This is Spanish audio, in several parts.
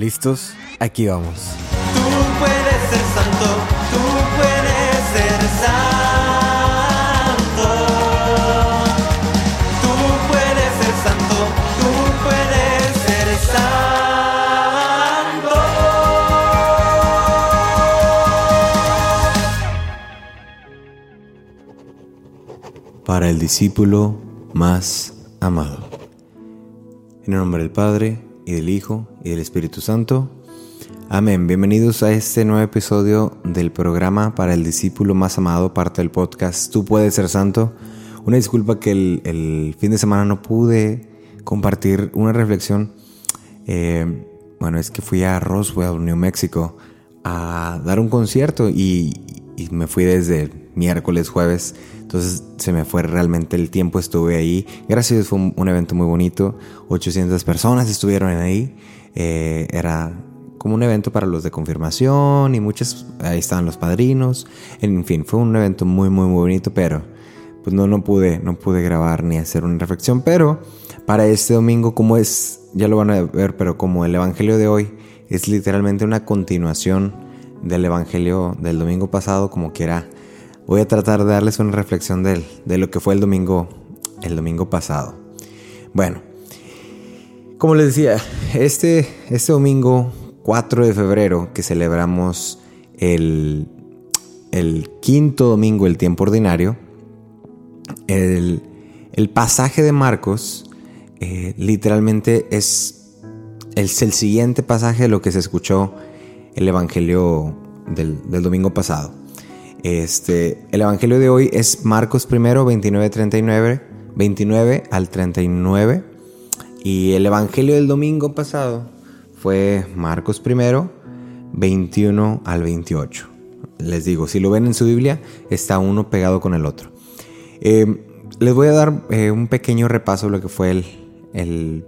¿Listos? Aquí vamos. Tú puedes ser santo, tú puedes ser santo. Tú puedes ser santo, tú puedes ser santo. Para el discípulo más amado. En el nombre del Padre, y del Hijo, y del Espíritu Santo. Amén. Bienvenidos a este nuevo episodio del programa para el discípulo más amado, parte del podcast Tú puedes ser santo. Una disculpa que el, fin de semana no pude compartir una reflexión. Eh, bueno, es que fui a Roswell, New Mexico, a dar un concierto y, y me fui desde miércoles, jueves. Entonces se me fue realmente el tiempo, estuve ahí. Gracias fue un, evento muy bonito. 800 personas estuvieron ahí. Eh, era como un evento para los de confirmación y muchos, ahí estaban los padrinos. En fin, fue un evento muy, muy, muy bonito, pero pues no, no pude, no pude grabar ni hacer una reflexión. Pero para este domingo, como es, ya lo van a ver, pero como el Evangelio de hoy es literalmente una continuación del Evangelio del domingo pasado, como que era voy a tratar de darles una reflexión de, de lo que fue el domingo, el domingo pasado. Bueno, como les decía, este, este domingo 4 de febrero que celebramos el, el quinto domingo del tiempo ordinario, el, el pasaje de Marcos eh, literalmente es, el siguiente pasaje de lo que se escuchó el Evangelio del, del domingo pasado. Este, el Evangelio de hoy es Marcos 1, 29, 39, 29 al 39. Y el Evangelio del domingo pasado fue Marcos 1, 21 al 28. Les digo, si lo ven en su Biblia, está uno pegado con el otro. Eh, les voy a dar eh, un pequeño repaso de lo que fue el, el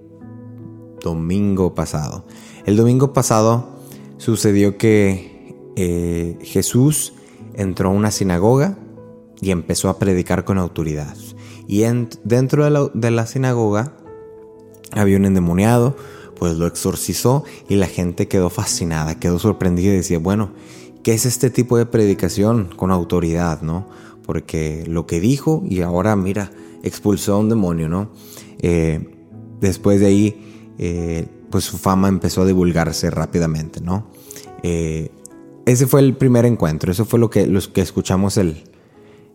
domingo pasado. El domingo pasado sucedió que eh, Jesús entró a una sinagoga y empezó a predicar con autoridad. Y dentro de la, sinagoga había un endemoniado, pues lo exorcizó y la gente quedó fascinada, quedó sorprendida y decía, bueno, ¿qué es este tipo de predicación con autoridad, no? Porque lo que dijo y ahora, mira, expulsó a un demonio, ¿no? Eh, después de ahí, eh, pues su fama empezó a divulgarse rápidamente, ¿no? Eh, ese fue el primer encuentro, eso fue lo que, los que escuchamos el,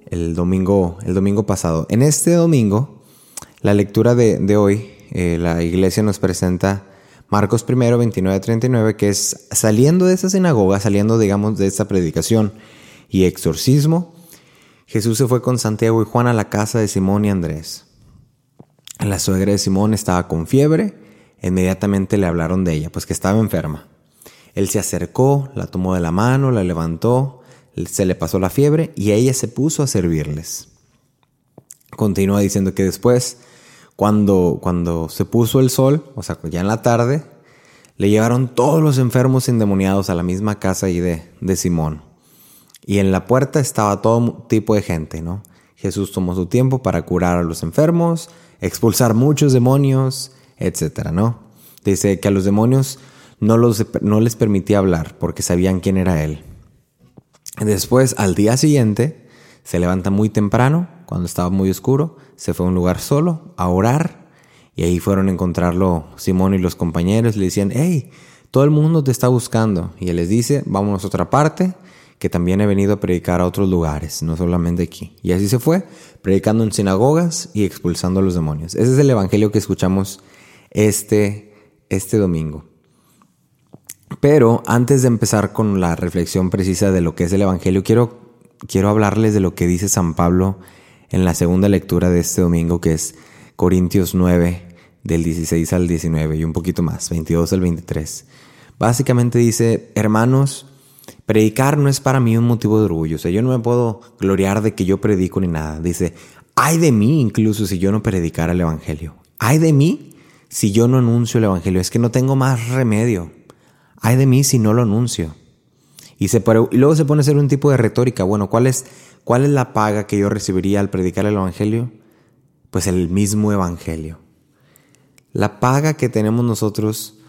el, domingo, el domingo pasado. En este domingo, la lectura de, hoy, eh, la iglesia nos presenta Marcos 1, 29 39, que es saliendo de esa sinagoga, saliendo, digamos, de esa predicación y exorcismo, Jesús se fue con Santiago y Juan a la casa de Simón y Andrés. La suegra de Simón estaba con fiebre, inmediatamente le hablaron de ella, pues que estaba enferma. Él se acercó, la tomó de la mano, la levantó, se le pasó la fiebre y ella se puso a servirles. Continúa diciendo que después, cuando, cuando se puso el sol, o sea, ya en la tarde, le llevaron todos los enfermos endemoniados a la misma casa y de, de Simón. Y en la puerta estaba todo tipo de gente, ¿no? Jesús tomó su tiempo para curar a los enfermos, expulsar muchos demonios, etcétera, ¿no? Dice que a los demonios no, los, no les permitía hablar porque sabían quién era él. Después, al día siguiente, se levanta muy temprano, cuando estaba muy oscuro, se fue a un lugar solo a orar y ahí fueron a encontrarlo Simón y los compañeros. Le decían, hey, todo el mundo te está buscando. Y él les dice, vámonos a otra parte, que también he venido a predicar a otros lugares, no solamente aquí. Y así se fue, predicando en sinagogas y expulsando a los demonios. Ese es el evangelio que escuchamos este, este domingo. Pero antes de empezar con la reflexión precisa de lo que es el Evangelio, quiero, quiero hablarles de lo que dice San Pablo en la segunda lectura de este domingo, que es Corintios 9, del 16 al 19 y un poquito más, 22 al 23. Básicamente dice, hermanos, predicar no es para mí un motivo de orgullo, o sea, yo no me puedo gloriar de que yo predico ni nada. Dice, hay de mí incluso si yo no predicara el Evangelio. Hay de mí si yo no anuncio el Evangelio. Es que no tengo más remedio ay de mí si no lo anuncio. Y, luego se pone a hacer un tipo de retórica. Bueno, ¿cuál es, ¿cuál es la paga que yo recibiría al predicar el Evangelio? Pues el mismo Evangelio. La paga que tenemos nosotros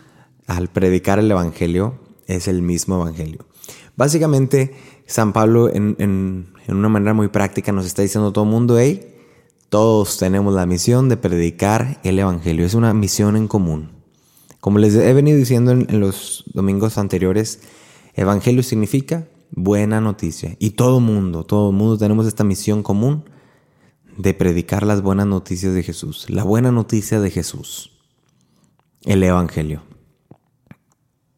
al predicar el Evangelio es el mismo Evangelio. Básicamente, San Pablo en, en, una manera muy práctica nos está diciendo a todo el mundo, hey, todos tenemos la misión de predicar el Evangelio. Es una misión en común. Como les he venido diciendo en, los domingos anteriores, Evangelio significa buena noticia. Y todo mundo, todo mundo tenemos esta misión común de predicar las buenas noticias de Jesús. La buena noticia de Jesús. El Evangelio.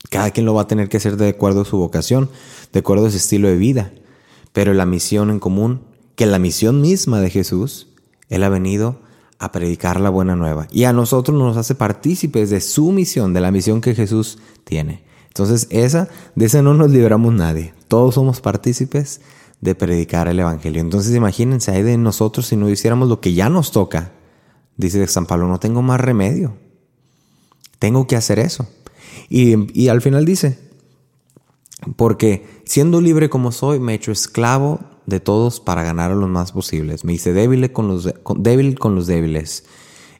Cada quien lo va a tener que hacer de acuerdo a su vocación, de acuerdo a su estilo de vida. Pero la misión en común, que la misión misma de Jesús, Él ha venido a predicar la buena nueva. Y a nosotros nos hace partícipes de su misión, de la misión que Jesús tiene. Entonces, esa, de esa no nos libramos nadie. Todos somos partícipes de predicar el Evangelio. Entonces, imagínense, hay de nosotros si no hiciéramos lo que ya nos toca. Dice San Pablo, no tengo más remedio. Tengo que hacer eso. Y, al final dice, porque siendo libre como soy, me he hecho esclavo de todos para ganar a los más posibles. Me hice débil con los, débil con los débiles.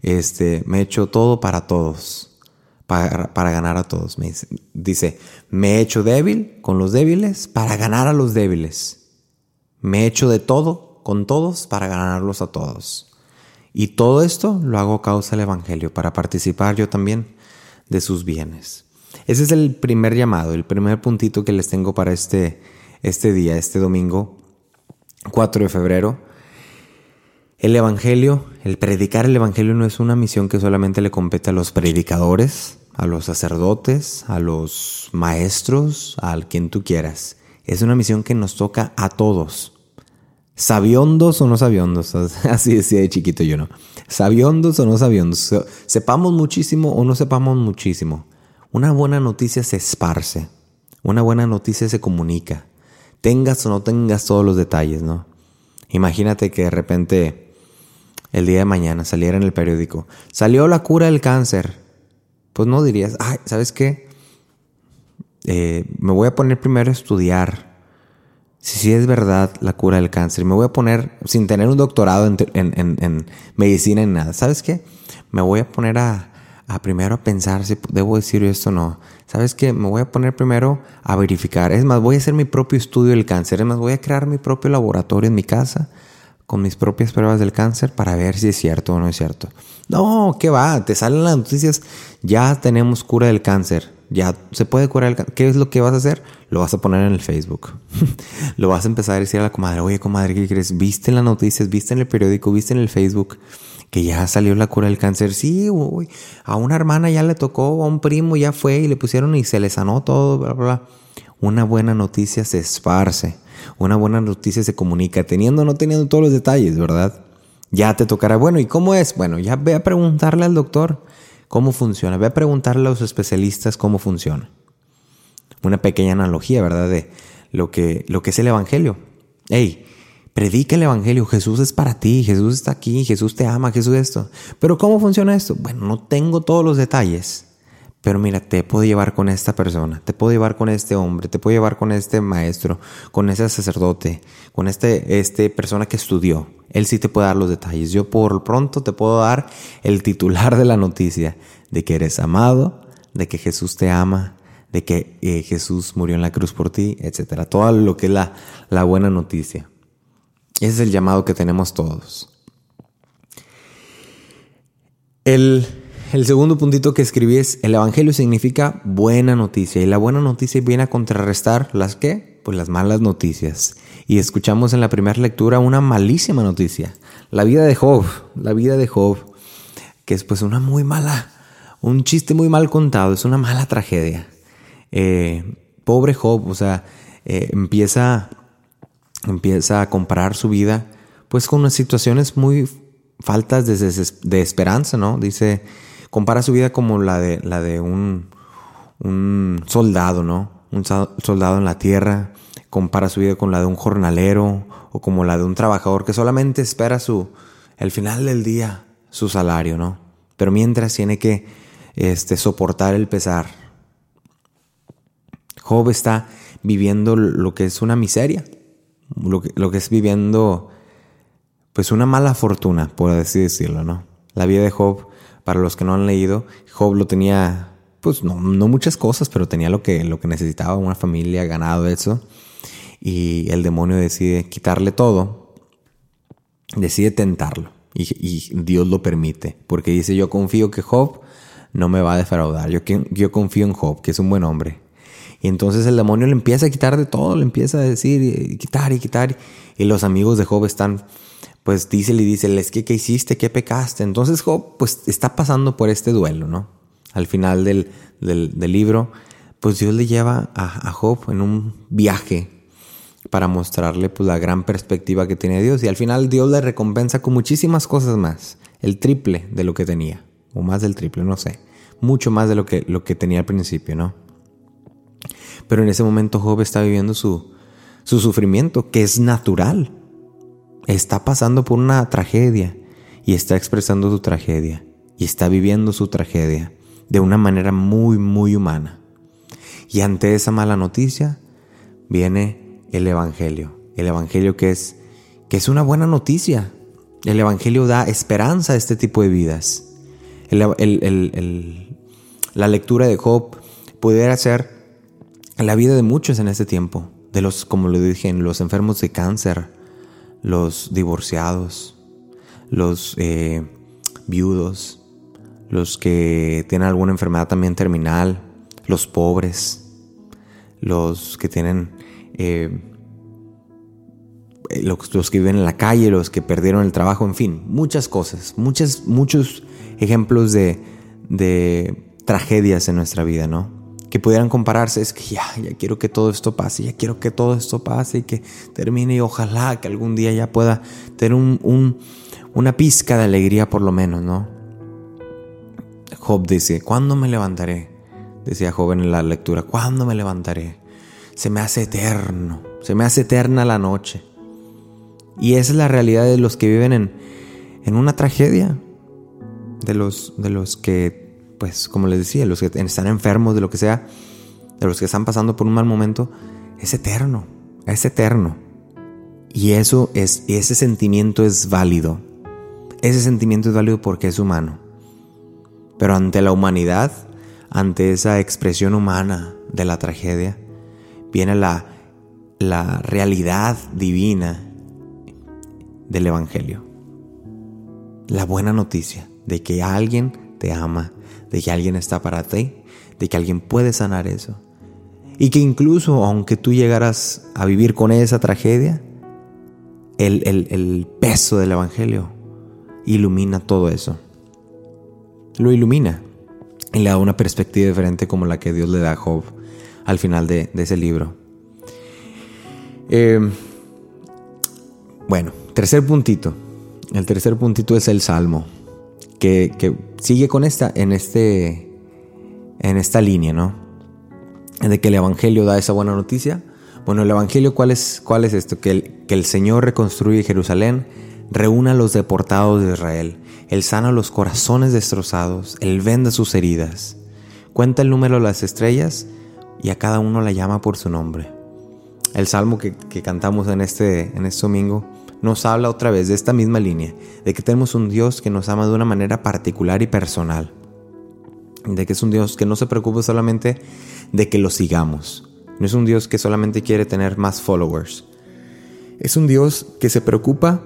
Este, me he hecho todo para todos, para, para ganar a todos. Me dice, me he hecho débil con los débiles para ganar a los débiles. Me he hecho de todo con todos para ganarlos a todos. Y todo esto lo hago a causa del Evangelio, para participar yo también de sus bienes. Ese es el primer llamado, el primer puntito que les tengo para este, este día, este domingo 4 de febrero. El Evangelio, el predicar el Evangelio no es una misión que solamente le compete a los predicadores, a los sacerdotes, a los maestros, al quien tú quieras. Es una misión que nos toca a todos. Sabiondos o no sabiondos, así decía de chiquito yo, ¿no? Sabiondos o no sabiondos, sepamos muchísimo o no sepamos muchísimo. Una buena noticia se esparce, una buena noticia se comunica, tengas o no tengas todos los detalles, ¿no? Imagínate que de repente el día de mañana saliera en el periódico, salió la cura del cáncer. Pues no dirías, ay, ¿sabes qué? Eh, me voy a poner primero a estudiar si sí es verdad la cura del cáncer. Me voy a poner, sin tener un doctorado en, en, en medicina ni nada, ¿sabes qué? Me voy a poner a, a primero a pensar si debo decir esto o no. ¿Sabes qué? Me voy a poner primero a verificar. Es más, voy a hacer mi propio estudio del cáncer. Es más, voy a crear mi propio laboratorio en mi casa con mis propias pruebas del cáncer para ver si es cierto o no es cierto. No, ¿qué va? Te salen las noticias. Ya tenemos cura del cáncer. Ya se puede curar el cáncer. ¿Qué es lo que vas a hacer? Lo vas a poner en el Facebook. lo vas a empezar a decir a la comadre, oye comadre, ¿qué crees? ¿Viste en las noticias? ¿Viste en el periódico? ¿Viste en el Facebook? Que ya salió la cura del cáncer. Sí, uy, a una hermana ya le tocó, a un primo ya fue y le pusieron y se le sanó todo, bla, bla, bla. Una buena noticia se esparce, una buena noticia se comunica, teniendo o no teniendo todos los detalles, ¿verdad? Ya te tocará, bueno, ¿y cómo es? Bueno, ya ve a preguntarle al doctor cómo funciona, ve a preguntarle a los especialistas cómo funciona. Una pequeña analogía, ¿verdad? De lo que, lo que es el Evangelio. Hey, Predica el Evangelio, Jesús es para ti, Jesús está aquí, Jesús te ama, Jesús esto. Pero ¿cómo funciona esto? Bueno, no tengo todos los detalles, pero mira, te puedo llevar con esta persona, te puedo llevar con este hombre, te puedo llevar con este maestro, con ese sacerdote, con este, este persona que estudió. Él sí te puede dar los detalles. Yo por pronto te puedo dar el titular de la noticia de que eres amado, de que Jesús te ama, de que eh, Jesús murió en la cruz por ti, etcétera. Todo lo que es la, la buena noticia. Ese es el llamado que tenemos todos. El, segundo puntito que escribí es, el Evangelio significa buena noticia y la buena noticia viene a contrarrestar las qué? Pues las malas noticias. Y escuchamos en la primera lectura una malísima noticia, la vida de Job, la vida de Job, que es pues una muy mala, un chiste muy mal contado, es una mala tragedia. Eh, pobre Job, o sea, eh, empieza empieza a comparar su vida pues con unas situaciones muy faltas de, esperanza, ¿no? Dice, compara su vida como la de, la de un, un soldado, ¿no? Un soldado en la tierra, compara su vida con la de un jornalero o como la de un trabajador que solamente espera su, el final del día, su salario, ¿no? Pero mientras tiene que este, soportar el pesar. Job está viviendo lo que es una miseria lo que, lo que es viviendo pues una mala fortuna, por así decirlo, ¿no? La vida de Job, para los que no han leído, Job lo tenía pues no, no muchas cosas, pero tenía lo que, lo que necesitaba, una familia, ganado, eso. Y el demonio decide quitarle todo, decide tentarlo. Y, Dios lo permite, porque dice, yo confío que Job no me va a defraudar. Yo, yo confío en Job, que es un buen hombre. Y entonces el demonio le empieza a quitar de todo, le empieza a decir, quitar y quitar. Y los amigos de Job están, pues dice y dice, es que, ¿qué hiciste? ¿Qué pecaste? Entonces Job, pues está pasando por este duelo, ¿no? Al final del, del, libro, pues Dios le lleva a, a, Job en un viaje para mostrarle pues la gran perspectiva que tiene Dios. Y al final Dios le recompensa con muchísimas cosas más, el triple de lo que tenía o más del triple, no sé, mucho más de lo que, lo que tenía al principio, ¿no? Pero en ese momento Job está viviendo su, su sufrimiento, que es natural. Está pasando por una tragedia y está expresando su tragedia y está viviendo su tragedia de una manera muy, muy humana. Y ante esa mala noticia viene el Evangelio. El Evangelio que es, que es una buena noticia. El Evangelio da esperanza a este tipo de vidas la lectura de Job pudiera ser la vida de muchos en este tiempo, de los, como lo dije, los enfermos de cáncer, los divorciados, los eh, viudos, los que tienen alguna enfermedad también terminal, los pobres, los que tienen eh, los, los, que viven en la calle, los que perdieron el trabajo, en fin, muchas cosas, muchas, muchos ejemplos de, de tragedias en nuestra vida, ¿no? Que pudieran compararse, es que ya, ya quiero que todo esto pase, ya quiero que todo esto pase y que termine y ojalá que algún día ya pueda tener un, una pizca de alegría por lo menos, ¿no? Job dice, ¿cuándo me levantaré? Decía Job en la lectura, ¿cuándo me levantaré? Se me hace eterno, se me hace eterna la noche. Y esa es la realidad de los que viven en, en una tragedia, de los, de los que, pues como les decía, los que están enfermos, de lo que sea, de los que están pasando por un mal momento, es eterno, es eterno. Y eso es, ese sentimiento es válido. Ese sentimiento es válido porque es humano. Pero ante la humanidad, ante esa expresión humana de la tragedia, viene la, la realidad divina del Evangelio. La buena noticia de que alguien te ama, de que alguien está para ti, de que alguien puede sanar eso. Y que incluso aunque tú llegaras a vivir con esa tragedia, el, el peso del Evangelio ilumina todo eso. Lo ilumina y le da una perspectiva diferente como la que Dios le da a Job al final de, ese libro. Eh, bueno, tercer puntito. El tercer puntito es el Salmo que, sigue con esta, en, este, en esta línea, ¿no? De que el Evangelio da esa buena noticia. Bueno, el Evangelio, ¿cuál es, cuál es esto? Que el, que el Señor reconstruye Jerusalén, reúna a los deportados de Israel, Él sana los corazones destrozados, Él venda sus heridas, cuenta el número de las estrellas y a cada uno la llama por su nombre. El salmo que, que cantamos en este, en este domingo nos habla otra vez de esta misma línea, de que tenemos un Dios que nos ama de una manera particular y personal, de que es un Dios que no se preocupa solamente de que lo sigamos, no es un Dios que solamente quiere tener más followers, es un Dios que se preocupa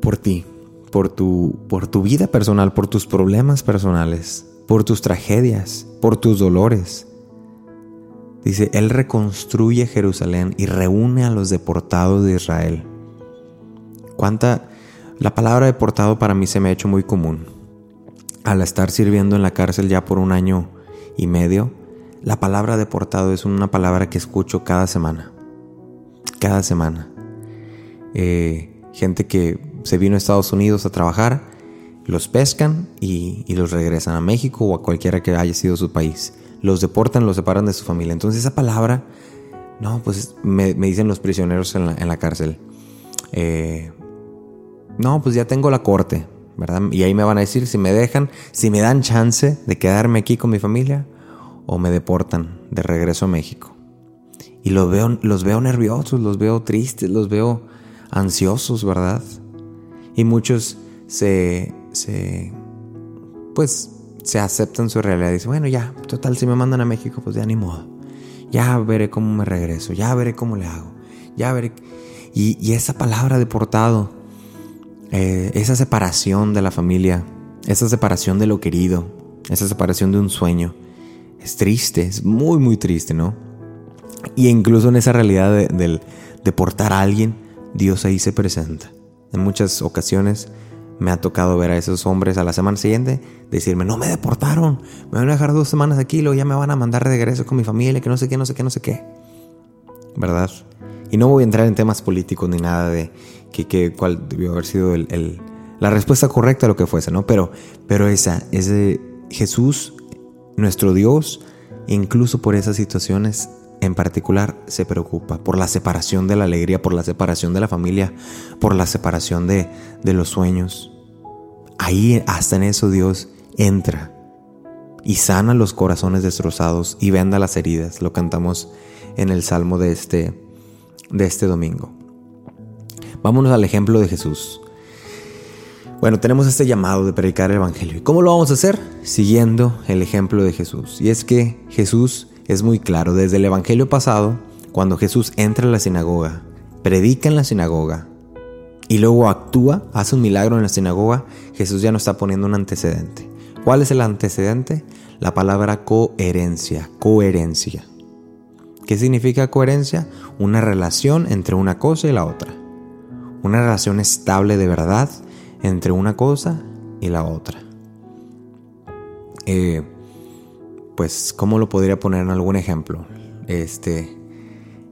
por ti, por tu, por tu vida personal, por tus problemas personales, por tus tragedias, por tus dolores. Dice, Él reconstruye Jerusalén y reúne a los deportados de Israel. Cuánta la palabra deportado para mí se me ha hecho muy común. Al estar sirviendo en la cárcel ya por un año y medio, la palabra deportado es una palabra que escucho cada semana. Cada semana. Eh, gente que se vino a Estados Unidos a trabajar, los pescan y, los regresan a México o a cualquiera que haya sido su país. Los deportan, los separan de su familia. Entonces esa palabra, no, pues me, dicen los prisioneros en la, en la cárcel. Eh, no, pues ya tengo la corte, ¿verdad? Y ahí me van a decir si me dejan, si me dan chance de quedarme aquí con mi familia o me deportan de regreso a México. Y los veo, los veo nerviosos, los veo tristes, los veo ansiosos, ¿verdad? Y muchos se, se, pues, se aceptan su realidad. Dice, bueno, ya, total, si me mandan a México, pues ya ni modo. Ya veré cómo me regreso, ya veré cómo le hago, ya veré. Y, esa palabra deportado, eh, esa separación de la familia, esa separación de lo querido, esa separación de un sueño, es triste, es muy, muy triste, ¿no? Y incluso en esa realidad de, del deportar a alguien, Dios ahí se presenta. En muchas ocasiones me ha tocado ver a esos hombres a la semana siguiente decirme, no me deportaron, me van a dejar dos semanas aquí, luego ya me van a mandar de regreso con mi familia, que no sé qué, no sé qué, no sé qué. ¿Verdad? Y no voy a entrar en temas políticos ni nada de que, cuál debió haber sido el, la respuesta correcta a lo que fuese, ¿no? Pero, pero esa, es de Jesús, nuestro Dios, incluso por esas situaciones en particular se preocupa por la separación de la alegría, por la separación de la familia, por la separación de, de los sueños. Ahí, hasta en eso, Dios entra y sana los corazones destrozados y venda las heridas. Lo cantamos en el salmo de este, de este domingo. Vámonos al ejemplo de Jesús. Bueno, tenemos este llamado de predicar el Evangelio. ¿Y cómo lo vamos a hacer? Siguiendo el ejemplo de Jesús. Y es que Jesús es muy claro. Desde el Evangelio pasado, cuando Jesús entra a la sinagoga, predica en la sinagoga y luego actúa, hace un milagro en la sinagoga, Jesús ya no está poniendo un antecedente. ¿Cuál es el antecedente? La palabra coherencia, coherencia. ¿Qué significa coherencia? Una relación entre una cosa y la otra. Una relación estable de verdad entre una cosa y la otra. Eh, pues, ¿cómo lo podría poner en algún ejemplo? Este,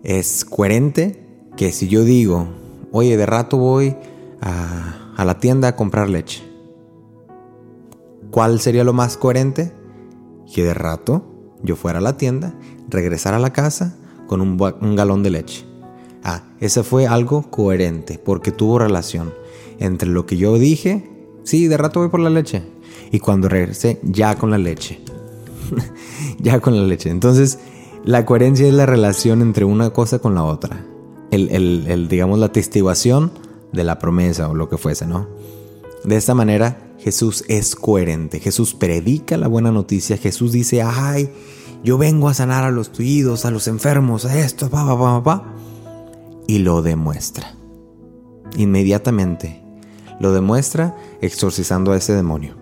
es coherente que si yo digo, oye, de rato voy a, la tienda a comprar leche. ¿Cuál sería lo más coherente? Que de rato yo fuera a la tienda, regresara a la casa con un galón de leche. Ah, ese fue algo coherente porque tuvo relación entre lo que yo dije, sí, de rato voy por la leche, y cuando regresé ya con la leche. ya con la leche. Entonces, la coherencia es la relación entre una cosa con la otra. El, digamos, la testiguación de la promesa o lo que fuese, ¿no? De esta manera, Jesús es coherente. Jesús predica la buena noticia. Jesús dice, ay, yo vengo a sanar a los tuidos, a los enfermos, a esto, pa, pa, pa, pa. Y lo demuestra. Inmediatamente. Lo demuestra exorcizando a ese demonio.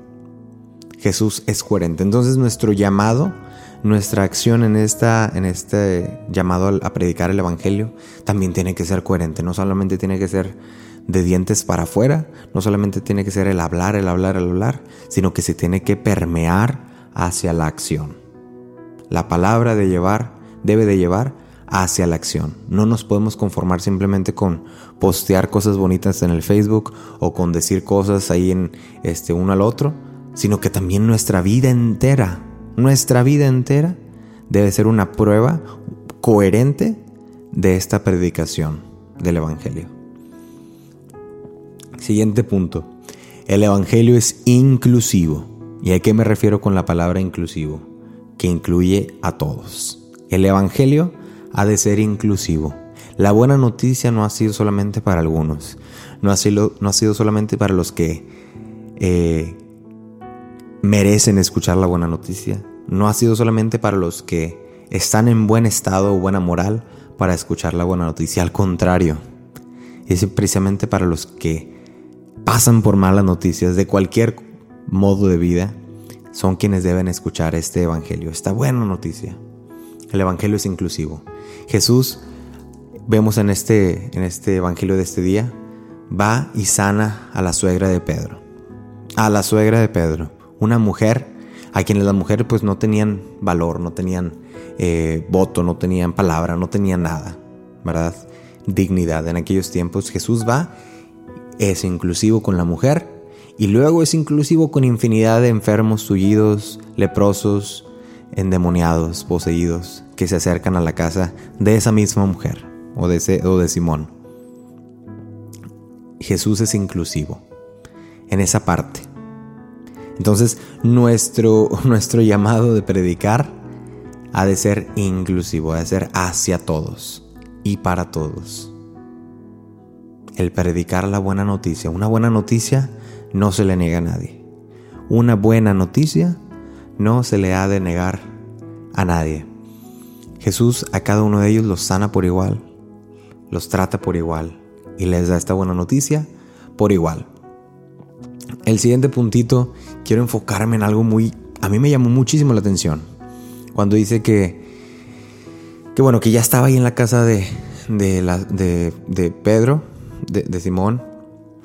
Jesús es coherente. Entonces nuestro llamado, nuestra acción en, esta, en este llamado a predicar el Evangelio también tiene que ser coherente. No solamente tiene que ser de dientes para afuera, no solamente tiene que ser el hablar, el hablar, el hablar, sino que se tiene que permear hacia la acción. La palabra de llevar debe de llevar hacia la acción. No nos podemos conformar simplemente con postear cosas bonitas en el Facebook o con decir cosas ahí en este uno al otro, sino que también nuestra vida entera, nuestra vida entera debe ser una prueba coherente de esta predicación del Evangelio. Siguiente punto. El Evangelio es inclusivo. ¿Y a qué me refiero con la palabra inclusivo? Que incluye a todos. El Evangelio ha de ser inclusivo. La buena noticia no ha sido solamente para algunos. No ha sido, no ha sido solamente para los que eh, merecen escuchar la buena noticia. No ha sido solamente para los que están en buen estado o buena moral para escuchar la buena noticia. Al contrario, es precisamente para los que pasan por malas noticias de cualquier modo de vida, son quienes deben escuchar este Evangelio, esta buena noticia. El Evangelio es inclusivo. Jesús, vemos en este, en este Evangelio de este día, va y sana a la suegra de Pedro. A la suegra de Pedro una mujer a quienes las mujeres pues no tenían valor, no tenían eh, voto, no tenían palabra, no tenían nada, ¿verdad? Dignidad. En aquellos tiempos Jesús va, es inclusivo con la mujer y luego es inclusivo con infinidad de enfermos, tullidos, leprosos, endemoniados, poseídos, que se acercan a la casa de esa misma mujer o de, o de Simón. Jesús es inclusivo en esa parte. Entonces, nuestro, nuestro llamado de predicar ha de ser inclusivo, ha de ser hacia todos y para todos. El predicar la buena noticia. Una buena noticia no se le niega a nadie. Una buena noticia no se le ha de negar a nadie. Jesús a cada uno de ellos los sana por igual, los trata por igual y les da esta buena noticia por igual. El siguiente puntito, quiero enfocarme en algo muy... A mí me llamó muchísimo la atención. Cuando dice que... Que bueno, que ya estaba ahí en la casa de, de, de, Pedro, de, de Simón,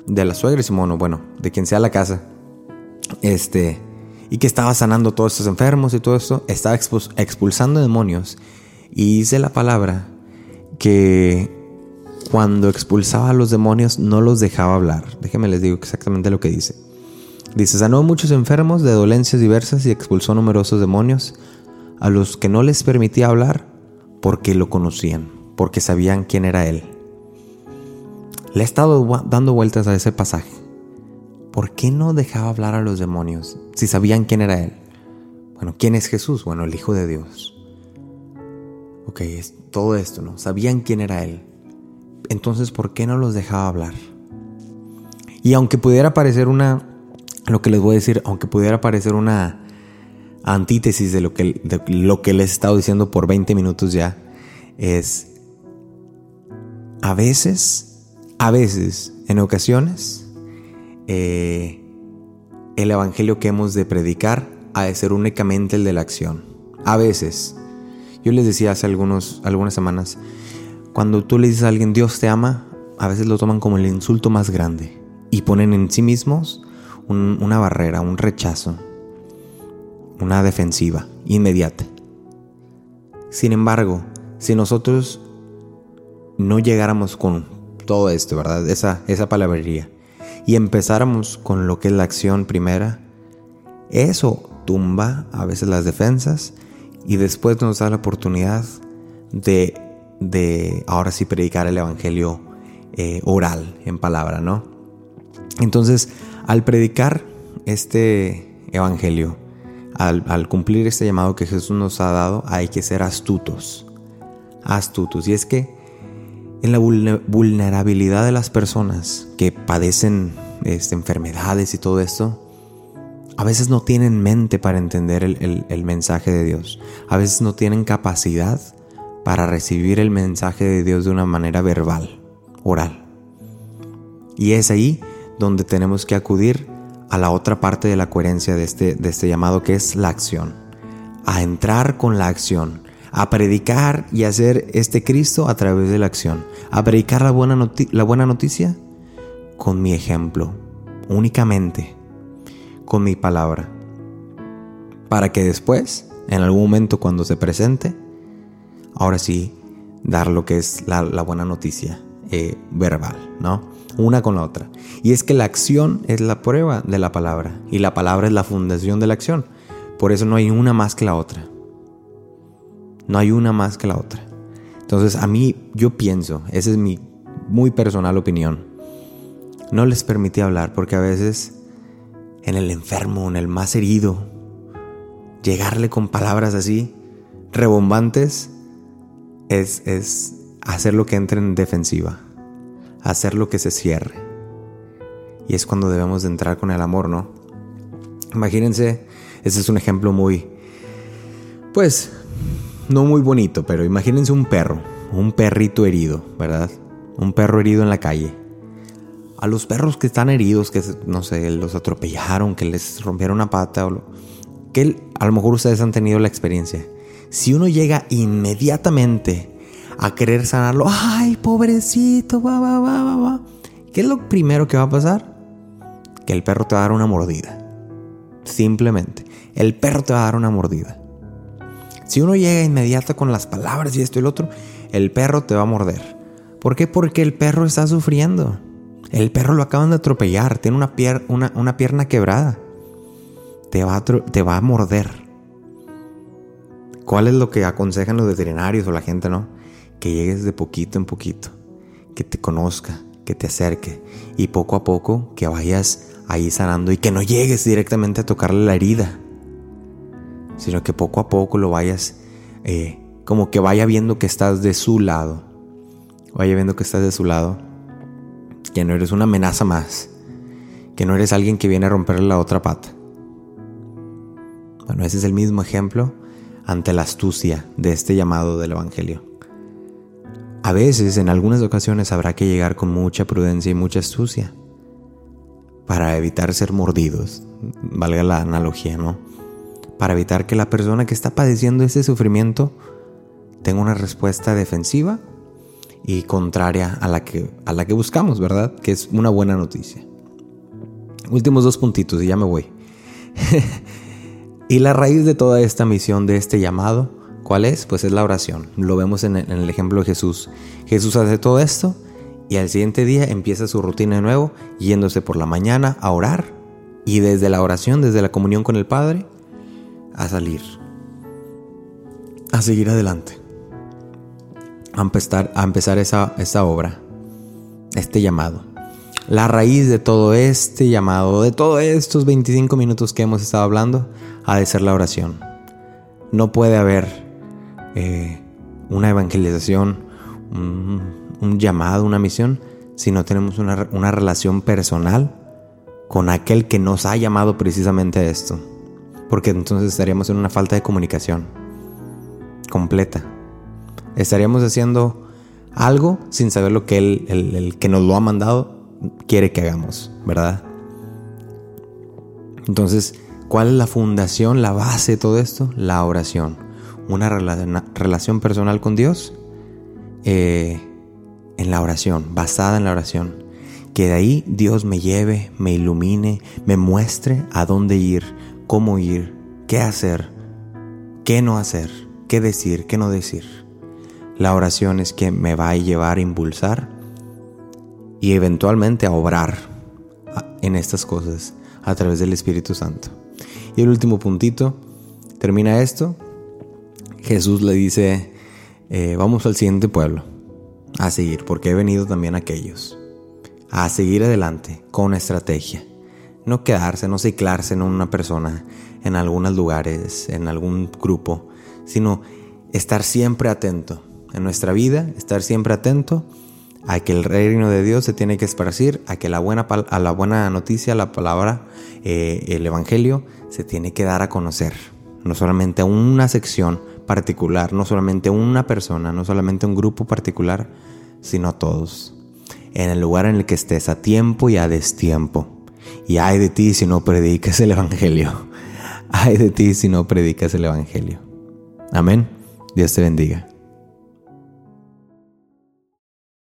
de la suegra de Simón, o bueno, de quien sea la casa. Este, y que estaba sanando todos estos enfermos y todo esto, estaba expulsando demonios. Y dice la palabra que cuando expulsaba a los demonios no los dejaba hablar. Déjenme les digo exactamente lo que dice. Dice, sanó muchos enfermos de dolencias diversas y expulsó numerosos demonios a los que no les permitía hablar porque lo conocían, porque sabían quién era él. Le he estado dando vueltas a ese pasaje. ¿Por qué no dejaba hablar a los demonios si sabían quién era Él? Bueno, ¿quién es Jesús? Bueno, el Hijo de Dios. Ok, es todo esto, ¿no? Sabían quién era Él. Entonces, ¿por qué no los dejaba hablar? Y aunque pudiera parecer una, lo que les voy a decir, aunque pudiera parecer una antítesis de lo que, de lo que les he estado diciendo por 20 minutos ya, es a veces, a veces, en ocasiones, eh, el evangelio que hemos de predicar ha de ser únicamente el de la acción. A veces, yo les decía hace algunos, algunas semanas, cuando tú le dices a alguien Dios te ama, a veces lo toman como el insulto más grande y ponen en sí mismos una barrera, un rechazo, una defensiva inmediata. Sin embargo, si nosotros no llegáramos con todo esto, ¿verdad? Esa, esa palabrería y empezáramos con lo que es la acción primera, eso tumba a veces las defensas y después nos da la oportunidad de, de ahora sí predicar el Evangelio eh, oral, en palabra, ¿no? Entonces, al predicar este Evangelio, al, cumplir este llamado que Jesús nos ha dado, hay que ser astutos. Astutos. Y es que en la vulnerabilidad de las personas que padecen este, enfermedades y todo esto, a veces no tienen mente para entender el, mensaje de Dios. A veces no tienen capacidad para recibir el mensaje de Dios de una manera verbal, oral. Y es ahí donde tenemos que acudir a la otra parte de la coherencia de este, este llamado que es la acción. A entrar con la acción a predicar y hacer este Cristo a través de la acción, a predicar la buena noticia con mi ejemplo, únicamente con mi palabra, para que después, en algún momento cuando se presente, ahora sí, dar lo que es la, buena noticia eh, verbal, ¿no? Una con la otra. Y es que la acción es la prueba de la palabra y la palabra es la fundación de la acción. Por eso no hay una más que la otra. No hay una más que la otra. Entonces a mí yo pienso, esa es mi muy personal opinión, no les permití hablar porque a veces en el enfermo, en el más herido, llegarle con palabras así, rebombantes, es, es hacer lo que entre en defensiva, hacer lo que se cierre. Y es cuando debemos de entrar con el amor, ¿no? Imagínense, ese es un ejemplo muy, pues, no muy bonito, pero imagínense un perro, un perrito herido, ¿verdad? Un perro herido en la calle. A los perros que están heridos, que no sé, los atropellaron, que les rompieron una pata, o que a lo mejor ustedes han tenido la experiencia. Si uno llega inmediatamente a querer sanarlo, ay, pobrecito, va, va, va, va, va. ¿Qué es lo primero que va a pasar? Que el perro te va a dar una mordida. Simplemente. El perro te va a dar una mordida. Si uno llega inmediato con las palabras y esto y el otro, el perro te va a morder. ¿Por qué? Porque el perro está sufriendo. El perro lo acaban de atropellar, tiene una, una, pierna quebrada. Te va, a te va a morder. ¿Cuál es lo que aconsejan los veterinarios o la gente, no? Que llegues de poquito en poquito, que te conozca, que te acerque y poco a poco que vayas ahí sanando y que no llegues directamente a tocarle la herida sino que poco a poco lo vayas, eh, como que vaya viendo que estás de su lado, vaya viendo que estás de su lado, que no eres una amenaza más, que no eres alguien que viene a romperle la otra pata. Bueno, ese es el mismo ejemplo ante la astucia de este llamado del Evangelio. A veces, en algunas ocasiones, habrá que llegar con mucha prudencia y mucha astucia para evitar ser mordidos, valga la analogía, ¿no? Para evitar que la persona que está padeciendo ese sufrimiento tenga una respuesta defensiva y contraria a la que, a la que buscamos, ¿verdad? Que es una buena noticia. Últimos dos puntitos y ya me voy. y la raíz de toda esta misión, de este llamado, ¿cuál es? Pues es la oración. Lo vemos en el, en el ejemplo de Jesús. Jesús hace todo esto y al siguiente día empieza su rutina de nuevo, yéndose por la mañana a orar y desde la oración, desde la comunión con el Padre, a salir, a seguir adelante, a empezar, esa, esa obra, este llamado. La raíz de todo este llamado, de todos estos 25 minutos que hemos estado hablando, ha de ser la oración. No puede haber eh, una evangelización, un, llamado, una misión, si no tenemos una, una relación personal con aquel que nos ha llamado precisamente a esto. Porque entonces estaríamos en una falta de comunicación completa. Estaríamos haciendo algo sin saber lo que él, el, que nos lo ha mandado, quiere que hagamos, ¿verdad? Entonces, ¿cuál es la fundación, la base de todo esto? La oración. Una relación personal con Dios eh, en la oración, basada en la oración. Que de ahí Dios me lleve, me ilumine, me muestre a dónde ir, cómo ir, qué hacer, qué no hacer, qué decir, qué no decir. La oración es que me va a llevar a impulsar y eventualmente a obrar en estas cosas a través del Espíritu Santo. Y el último puntito, termina esto, Jesús le dice, eh, vamos al siguiente pueblo a seguir, porque he venido también aquellos, a seguir adelante con estrategia, no quedarse, no ciclarse en una persona, en algunos lugares, en algún grupo, sino estar siempre atento nuestra vida, estar siempre atento a que el reino de Dios se tiene que esparcir, a que la buena, a la buena noticia, la palabra, eh, el Evangelio, se tiene que dar a conocer, no solamente una sección particular, no solamente una persona, no solamente un grupo particular, sino a todos, en el lugar en el que estés, a tiempo y a destiempo. Y ay de ti si no predicas el Evangelio. Ay de ti si no predicas el Evangelio. Amén. Dios te bendiga.